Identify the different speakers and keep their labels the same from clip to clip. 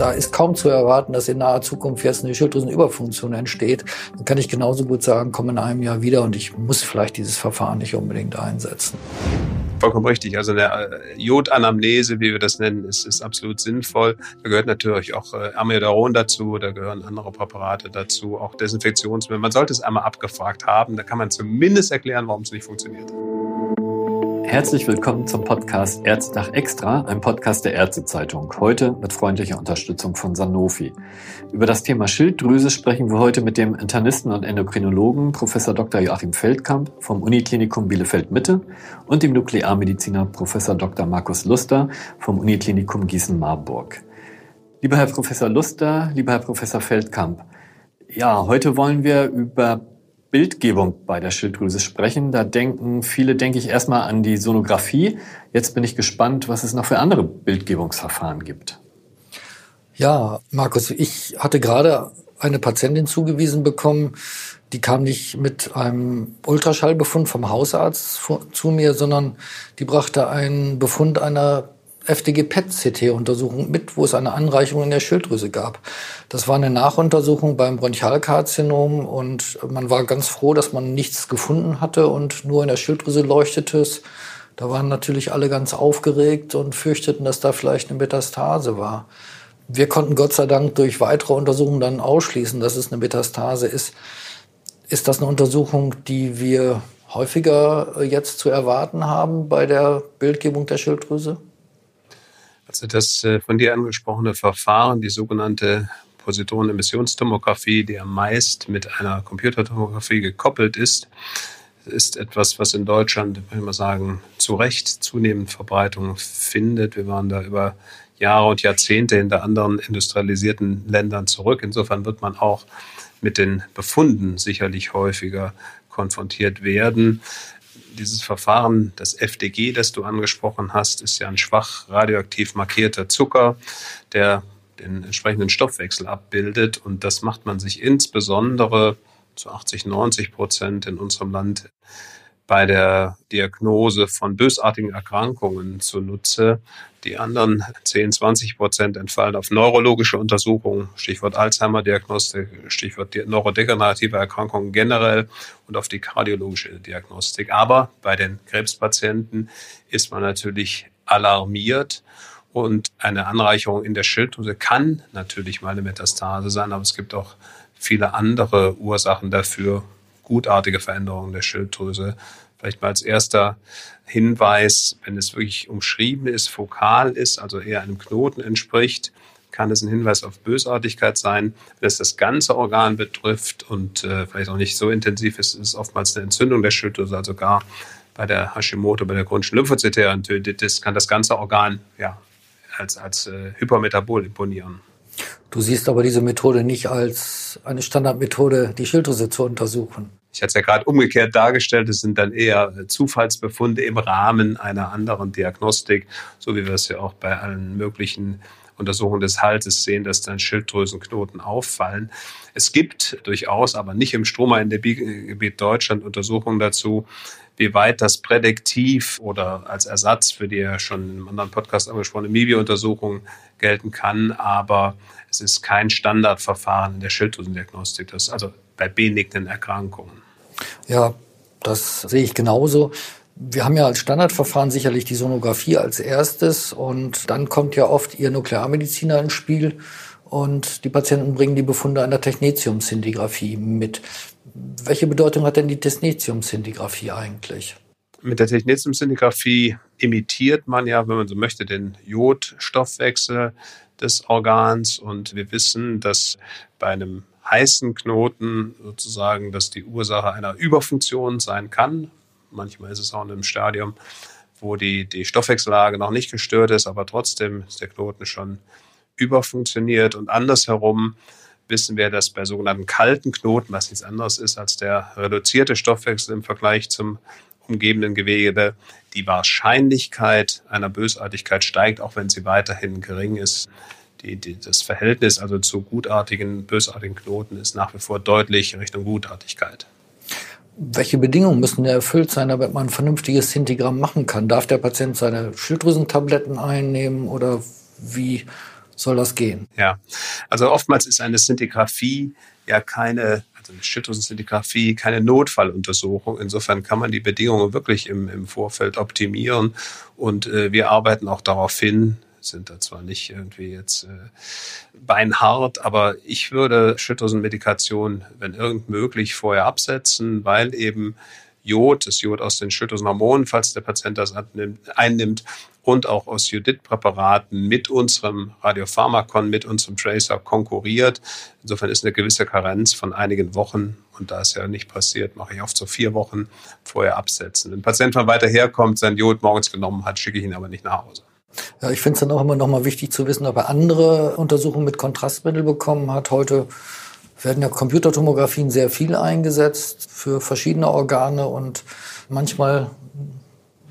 Speaker 1: da ist kaum zu erwarten, dass in naher Zukunft jetzt eine Schilddrüsenüberfunktion entsteht. Dann kann ich genauso gut sagen, komm in einem Jahr wieder und ich muss vielleicht dieses Verfahren nicht unbedingt einsetzen.
Speaker 2: Vollkommen richtig. Also eine äh, Jodanamnese, wie wir das nennen, ist, ist absolut sinnvoll. Da gehört natürlich auch äh, Amiodaron dazu, da gehören andere Präparate dazu, auch Desinfektionsmittel. Man sollte es einmal abgefragt haben, da kann man zumindest erklären, warum es nicht funktioniert.
Speaker 3: Herzlich willkommen zum Podcast Ärztedach Extra, ein Podcast der Ärztezeitung. Heute mit freundlicher Unterstützung von Sanofi. Über das Thema Schilddrüse sprechen wir heute mit dem Internisten und Endokrinologen Professor Dr. Joachim Feldkamp vom Uniklinikum Bielefeld Mitte und dem Nuklearmediziner Professor Dr. Markus Luster vom Uniklinikum Gießen-Marburg. Lieber Herr Professor Luster, lieber Herr Professor Feldkamp, ja, heute wollen wir über Bildgebung bei der Schilddrüse sprechen. Da denken viele, denke ich, erstmal an die Sonographie. Jetzt bin ich gespannt, was es noch für andere Bildgebungsverfahren gibt.
Speaker 1: Ja, Markus, ich hatte gerade eine Patientin zugewiesen bekommen, die kam nicht mit einem Ultraschallbefund vom Hausarzt zu mir, sondern die brachte einen Befund einer FDG-PET-CT-Untersuchung mit, wo es eine Anreicherung in der Schilddrüse gab. Das war eine Nachuntersuchung beim Bronchialkarzinom und man war ganz froh, dass man nichts gefunden hatte und nur in der Schilddrüse leuchtete es. Da waren natürlich alle ganz aufgeregt und fürchteten, dass da vielleicht eine Metastase war. Wir konnten Gott sei Dank durch weitere Untersuchungen dann ausschließen, dass es eine Metastase ist. Ist das eine Untersuchung, die wir häufiger jetzt zu erwarten haben bei der Bildgebung der Schilddrüse?
Speaker 2: Also das äh, von dir angesprochene Verfahren, die sogenannte Positronenemissionstomographie, die am meist mit einer Computertomographie gekoppelt ist, ist etwas, was in Deutschland, würde ich mal sagen, zu Recht zunehmend Verbreitung findet. Wir waren da über Jahre und Jahrzehnte hinter anderen industrialisierten Ländern zurück. Insofern wird man auch mit den Befunden sicherlich häufiger konfrontiert werden dieses Verfahren, das FDG, das du angesprochen hast, ist ja ein schwach radioaktiv markierter Zucker, der den entsprechenden Stoffwechsel abbildet. Und das macht man sich insbesondere zu 80, 90 Prozent in unserem Land bei der Diagnose von bösartigen Erkrankungen zunutze. Die anderen 10, 20 Prozent entfallen auf neurologische Untersuchungen, Stichwort Alzheimer-Diagnostik, Stichwort neurodegenerative Erkrankungen generell und auf die kardiologische Diagnostik. Aber bei den Krebspatienten ist man natürlich alarmiert und eine Anreicherung in der Schilddrüse kann natürlich mal eine Metastase sein, aber es gibt auch viele andere Ursachen dafür, gutartige Veränderungen der Schilddrüse. Vielleicht mal als erster Hinweis, wenn es wirklich umschrieben ist, fokal ist, also eher einem Knoten entspricht, kann es ein Hinweis auf Bösartigkeit sein. Wenn es das ganze Organ betrifft und äh, vielleicht auch nicht so intensiv ist, ist es oftmals eine Entzündung der Schilddrüse, also gar bei der Hashimoto, bei der chronischen lymphozytären Töditis kann das ganze Organ ja, als, als äh, Hypermetabol imponieren.
Speaker 1: Du siehst aber diese Methode nicht als eine Standardmethode, die Schilddrüse zu untersuchen.
Speaker 2: Ich hatte es ja gerade umgekehrt dargestellt, es sind dann eher Zufallsbefunde im Rahmen einer anderen Diagnostik, so wie wir es ja auch bei allen möglichen Untersuchungen des Halses sehen, dass dann Schilddrüsenknoten auffallen. Es gibt durchaus, aber nicht im Stromaendegebiet Deutschland Untersuchungen dazu, wie weit das prädiktiv oder als Ersatz für die ja schon im anderen Podcast angesprochene MIBI-Untersuchung gelten kann. Aber es ist kein Standardverfahren in der Schilddrüsendiagnostik. Das also bei benignen Erkrankungen.
Speaker 1: Ja, das sehe ich genauso. Wir haben ja als Standardverfahren sicherlich die Sonographie als erstes und dann kommt ja oft Ihr Nuklearmediziner ins Spiel und die Patienten bringen die Befunde einer Technetium-Szintigraphie mit. Welche Bedeutung hat denn die Technetium-Szintigraphie eigentlich?
Speaker 2: Mit der Technetium-Szintigraphie imitiert man ja, wenn man so möchte, den Jodstoffwechsel des Organs und wir wissen, dass bei einem heißen Knoten sozusagen, dass die Ursache einer Überfunktion sein kann. Manchmal ist es auch in einem Stadium, wo die, die Stoffwechsellage noch nicht gestört ist, aber trotzdem ist der Knoten schon überfunktioniert. Und andersherum wissen wir, dass bei sogenannten kalten Knoten, was nichts anderes ist als der reduzierte Stoffwechsel im Vergleich zum umgebenden Gewebe, die Wahrscheinlichkeit einer Bösartigkeit steigt, auch wenn sie weiterhin gering ist die, die, das Verhältnis also zu gutartigen, bösartigen Knoten ist nach wie vor deutlich Richtung Gutartigkeit.
Speaker 1: Welche Bedingungen müssen erfüllt sein, damit man ein vernünftiges Sintigramm machen kann? Darf der Patient seine Schilddrüsentabletten einnehmen oder wie soll das gehen?
Speaker 2: Ja, also oftmals ist eine Szintigraphie ja keine, also eine Schilddrüsenszintigraphie, keine Notfalluntersuchung. Insofern kann man die Bedingungen wirklich im, im Vorfeld optimieren und äh, wir arbeiten auch darauf hin, sind da zwar nicht irgendwie jetzt äh, beinhart, aber ich würde Schilddrüsenmedikation, wenn irgend möglich, vorher absetzen, weil eben Jod, das Jod aus den Schilddrüsenhormonen, falls der Patient das einnimmt, und auch aus Judith-Präparaten mit unserem Radiopharmakon, mit unserem Tracer konkurriert. Insofern ist eine gewisse Karenz von einigen Wochen und da es ja nicht passiert, mache ich oft so vier Wochen vorher absetzen. Wenn ein Patient von weiter herkommt, sein Jod morgens genommen hat, schicke ich ihn aber nicht nach Hause.
Speaker 1: Ja, ich finde es dann auch immer noch mal wichtig zu wissen, ob er andere Untersuchungen mit Kontrastmittel bekommen hat. Heute werden ja Computertomographien sehr viel eingesetzt für verschiedene Organe und manchmal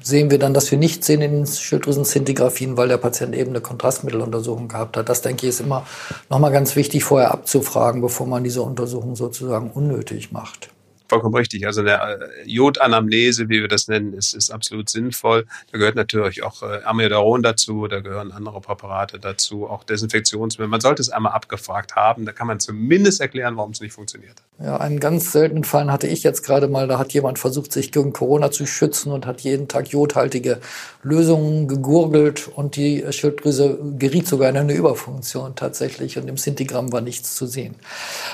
Speaker 1: sehen wir dann, dass wir nicht sehen in den Schilddrüsenszintigraphien, weil der Patient eben eine Kontrastmitteluntersuchung gehabt hat. Das, denke ich, ist immer nochmal ganz wichtig, vorher abzufragen, bevor man diese Untersuchung sozusagen unnötig macht
Speaker 2: vollkommen richtig. Also eine äh, Jodanamnese, wie wir das nennen, ist, ist absolut sinnvoll. Da gehört natürlich auch äh, Amiodaron dazu, da gehören andere Präparate dazu, auch Desinfektionsmittel. Man sollte es einmal abgefragt haben, da kann man zumindest erklären, warum es nicht funktioniert.
Speaker 1: Ja, einen ganz seltenen Fall hatte ich jetzt gerade mal, da hat jemand versucht, sich gegen Corona zu schützen und hat jeden Tag jodhaltige Lösungen gegurgelt und die Schilddrüse geriet sogar in eine Überfunktion tatsächlich und im Sintigramm war nichts zu sehen.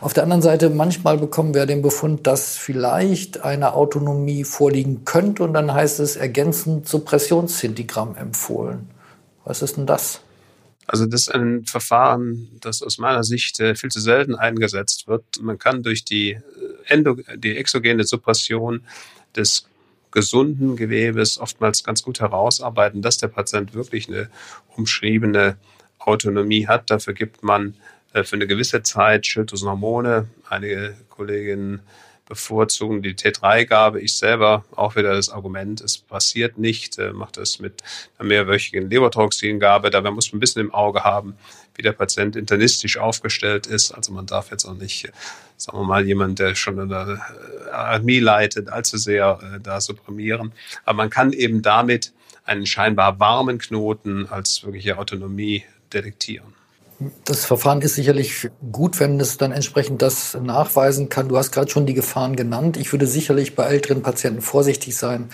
Speaker 1: Auf der anderen Seite, manchmal bekommen wir den Befund, dass vielleicht eine Autonomie vorliegen könnte und dann heißt es ergänzend Suppressionsszintigramm empfohlen. Was ist denn das?
Speaker 2: Also das ist ein Verfahren, das aus meiner Sicht äh, viel zu selten eingesetzt wird. Man kann durch die, äh, Endo, die exogene Suppression des gesunden Gewebes oftmals ganz gut herausarbeiten, dass der Patient wirklich eine umschriebene Autonomie hat. Dafür gibt man äh, für eine gewisse Zeit Schilddrüsenhormone. Einige Kolleginnen bevorzugen die T3-Gabe. Ich selber auch wieder das Argument, es passiert nicht, äh, macht das mit einer mehrwöchigen Lebertoxingabe. Dabei muss man ein bisschen im Auge haben, wie der Patient internistisch aufgestellt ist. Also man darf jetzt auch nicht, äh, sagen wir mal, jemand, der schon eine Armee leitet, allzu sehr äh, da supprimieren. Aber man kann eben damit einen scheinbar warmen Knoten als wirkliche Autonomie detektieren.
Speaker 1: Das Verfahren ist sicherlich gut, wenn es dann entsprechend das nachweisen kann. Du hast gerade schon die Gefahren genannt. Ich würde sicherlich bei älteren Patienten vorsichtig sein.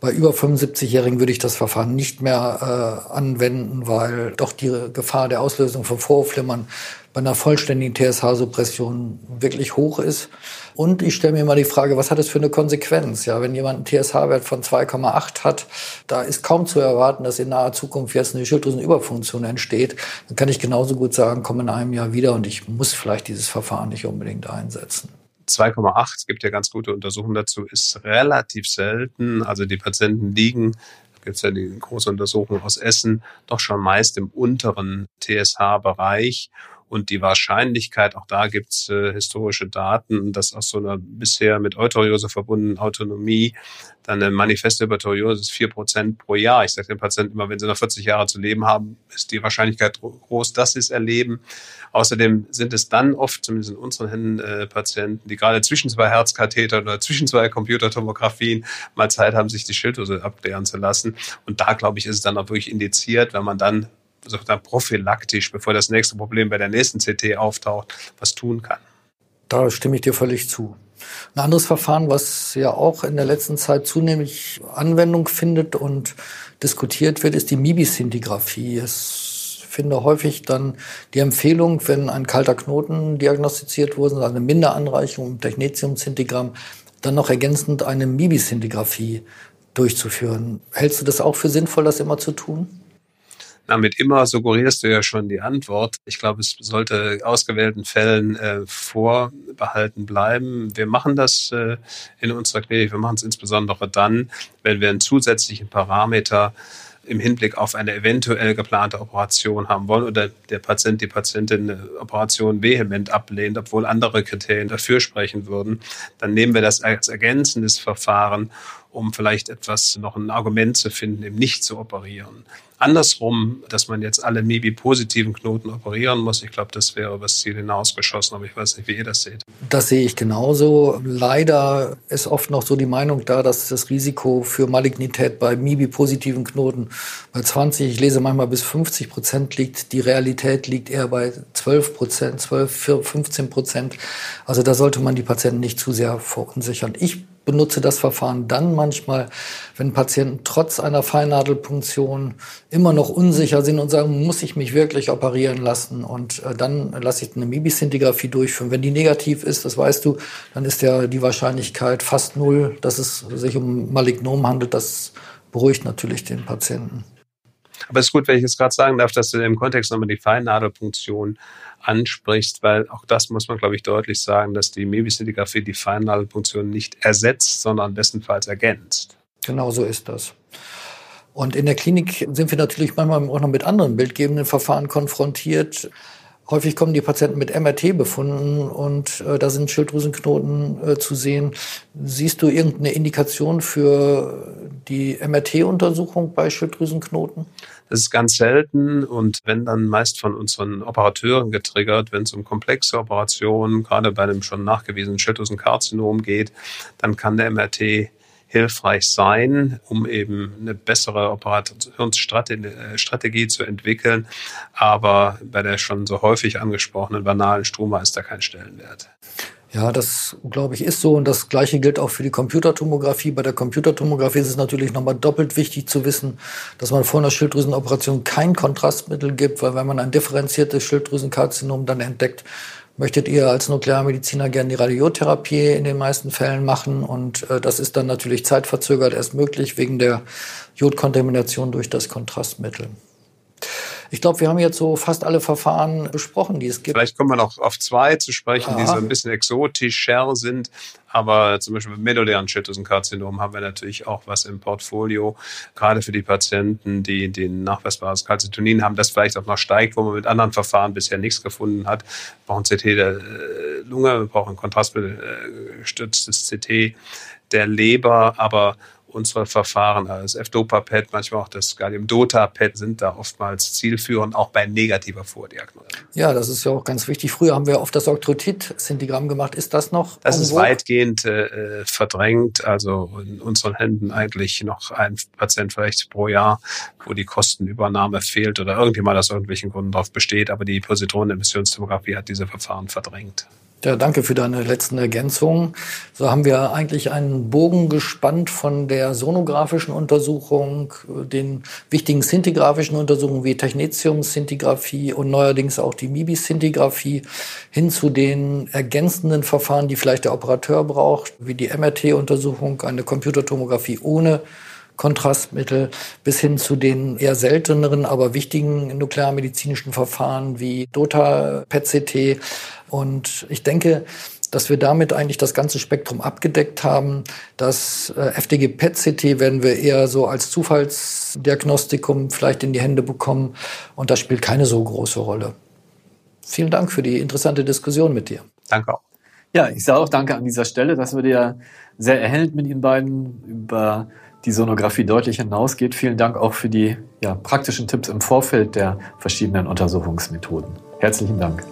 Speaker 1: Bei über 75-Jährigen würde ich das Verfahren nicht mehr äh, anwenden, weil doch die Gefahr der Auslösung von Vorflimmern bei einer vollständigen TSH-Suppression wirklich hoch ist. Und ich stelle mir mal die Frage, was hat es für eine Konsequenz? Ja, wenn jemand einen TSH-Wert von 2,8 hat, da ist kaum zu erwarten, dass in naher Zukunft jetzt eine Schilddrüsenüberfunktion entsteht. Dann kann ich genauso gut sagen, komm in einem Jahr wieder und ich muss vielleicht dieses Verfahren nicht unbedingt einsetzen.
Speaker 2: 2,8, es gibt ja ganz gute Untersuchungen dazu, ist relativ selten. Also die Patienten liegen, gibt es ja die große Untersuchung aus Essen, doch schon meist im unteren TSH-Bereich. Und die Wahrscheinlichkeit, auch da gibt's äh, historische Daten, dass aus so einer bisher mit Euteriose verbundenen Autonomie dann eine manifeste Hypertheriose ist vier Prozent pro Jahr. Ich sage den Patienten immer, wenn sie noch 40 Jahre zu leben haben, ist die Wahrscheinlichkeit groß, dass sie es erleben. Außerdem sind es dann oft, zumindest in unseren Händen, äh, Patienten, die gerade zwischen zwei Herzkathetern oder zwischen zwei Computertomographien mal Zeit haben, sich die Schilddrüse abklären zu lassen. Und da, glaube ich, ist es dann auch wirklich indiziert, wenn man dann sozusagen prophylaktisch, bevor das nächste Problem bei der nächsten CT auftaucht, was tun kann.
Speaker 1: Da stimme ich dir völlig zu. Ein anderes Verfahren, was ja auch in der letzten Zeit zunehmend Anwendung findet und diskutiert wird, ist die MIBI-Szintigraphie. Es finde häufig dann die Empfehlung, wenn ein kalter Knoten diagnostiziert wurde, eine Minderanreichung im Technetium-Szintigramm, dann noch ergänzend eine MIBI-Szintigraphie durchzuführen. Hältst du das auch für sinnvoll, das immer zu tun?
Speaker 2: Damit immer suggerierst du ja schon die Antwort. Ich glaube, es sollte ausgewählten Fällen äh, vorbehalten bleiben. Wir machen das äh, in unserer Klinik. Wir machen es insbesondere dann, wenn wir einen zusätzlichen Parameter im Hinblick auf eine eventuell geplante Operation haben wollen oder der Patient, die Patientin eine Operation vehement ablehnt, obwohl andere Kriterien dafür sprechen würden, dann nehmen wir das als ergänzendes Verfahren um vielleicht etwas noch ein Argument zu finden, eben nicht zu operieren. Andersrum, dass man jetzt alle MIBI-positiven Knoten operieren muss, ich glaube, das wäre übers Ziel hinausgeschossen, aber ich weiß nicht, wie ihr das seht.
Speaker 1: Das sehe ich genauso. Leider ist oft noch so die Meinung da, dass das Risiko für Malignität bei MIBI-positiven Knoten bei 20, ich lese manchmal bis 50 Prozent liegt. Die Realität liegt eher bei 12 Prozent, 12, 15 Prozent. Also da sollte man die Patienten nicht zu sehr verunsichern. Ich benutze das Verfahren dann manchmal, wenn Patienten trotz einer Feinnadelpunktion immer noch unsicher sind und sagen, muss ich mich wirklich operieren lassen? Und äh, dann lasse ich eine Mibiszintigraphie durchführen. Wenn die negativ ist, das weißt du, dann ist ja die Wahrscheinlichkeit fast null, dass es sich um Malignom handelt. Das beruhigt natürlich den Patienten.
Speaker 2: Aber es ist gut, wenn ich jetzt gerade sagen darf, dass du im Kontext nochmal die Feinnadelpunktion ansprichst, weil auch das muss man, glaube ich, deutlich sagen, dass die Mebiszintigraphie die Feinnadelpunktion nicht ersetzt, sondern bestenfalls ergänzt.
Speaker 1: Genau so ist das. Und in der Klinik sind wir natürlich manchmal auch noch mit anderen bildgebenden Verfahren konfrontiert. Häufig kommen die Patienten mit MRT befunden und äh, da sind Schilddrüsenknoten äh, zu sehen. Siehst du irgendeine Indikation für die MRT-Untersuchung bei Schilddrüsenknoten?
Speaker 2: Das ist ganz selten und wenn dann meist von unseren Operateuren getriggert, wenn es um komplexe Operationen, gerade bei einem schon nachgewiesenen Schilddrüsenkarzinom geht, dann kann der MRT hilfreich sein, um eben eine bessere Operationsstrategie zu entwickeln. Aber bei der schon so häufig angesprochenen banalen Struma ist da kein Stellenwert.
Speaker 1: Ja, das glaube ich ist so und das gleiche gilt auch für die Computertomographie. Bei der Computertomographie ist es natürlich nochmal doppelt wichtig zu wissen, dass man vor einer Schilddrüsenoperation kein Kontrastmittel gibt, weil wenn man ein differenziertes Schilddrüsenkarzinom dann entdeckt, möchtet ihr als Nuklearmediziner gerne die Radiotherapie in den meisten Fällen machen und äh, das ist dann natürlich zeitverzögert erst möglich wegen der Jodkontamination durch das Kontrastmittel. Ich glaube, wir haben jetzt so fast alle Verfahren besprochen, die es gibt.
Speaker 2: Vielleicht kommen wir noch auf zwei zu sprechen, ja. die so ein bisschen exotischer sind. Aber zum Beispiel beim medulären Schilddrüsenkarzinom haben wir natürlich auch was im Portfolio, gerade für die Patienten, die den nachweisbares Calcitonin haben, das vielleicht auch noch steigt, wo man mit anderen Verfahren bisher nichts gefunden hat. Wir brauchen CT der äh, Lunge, wir brauchen kontrastgestütztes CT der Leber, aber unsere Verfahren, das F-Dopa-PET, manchmal auch das Gallium-Dota-PET sind da oftmals zielführend, auch bei negativer Vordiagnose.
Speaker 1: Ja, das ist ja auch ganz wichtig. Früher haben wir oft das Oktrotit-Syndigramm gemacht. Ist das noch?
Speaker 2: Das ist weitgehend äh, verdrängt. Also in unseren Händen eigentlich noch ein Patient vielleicht pro Jahr, wo die Kostenübernahme fehlt oder irgendjemand aus irgendwelchen Gründen darauf besteht. Aber die Positronenemissionstomographie hat diese Verfahren verdrängt.
Speaker 1: Ja, danke für deine letzten Ergänzungen. So haben wir eigentlich einen Bogen gespannt von der sonografischen Untersuchung, den wichtigen szintigraphischen Untersuchungen wie Technetium-Szintigraphie und neuerdings auch die MIBI-Szintigraphie hin zu den ergänzenden Verfahren, die vielleicht der Operateur braucht, wie die MRT-Untersuchung, eine Computertomographie ohne Kontrastmittel bis hin zu den eher selteneren, aber wichtigen nuklearmedizinischen Verfahren wie DOTA-PET-CT. Und ich denke, dass wir damit eigentlich das ganze Spektrum abgedeckt haben. Das äh, FDG-PET-CT werden wir eher so als Zufallsdiagnostikum vielleicht in die Hände bekommen und das spielt keine so große Rolle. Vielen Dank für die interessante Diskussion mit dir.
Speaker 2: Danke auch.
Speaker 3: Ja, ich sage auch danke an dieser Stelle. Das wird ja sehr erhellend mit Ihnen beiden über die Sonographie deutlich hinausgeht. Vielen Dank auch für die ja, praktischen Tipps im Vorfeld der verschiedenen Untersuchungsmethoden. Herzlichen Dank.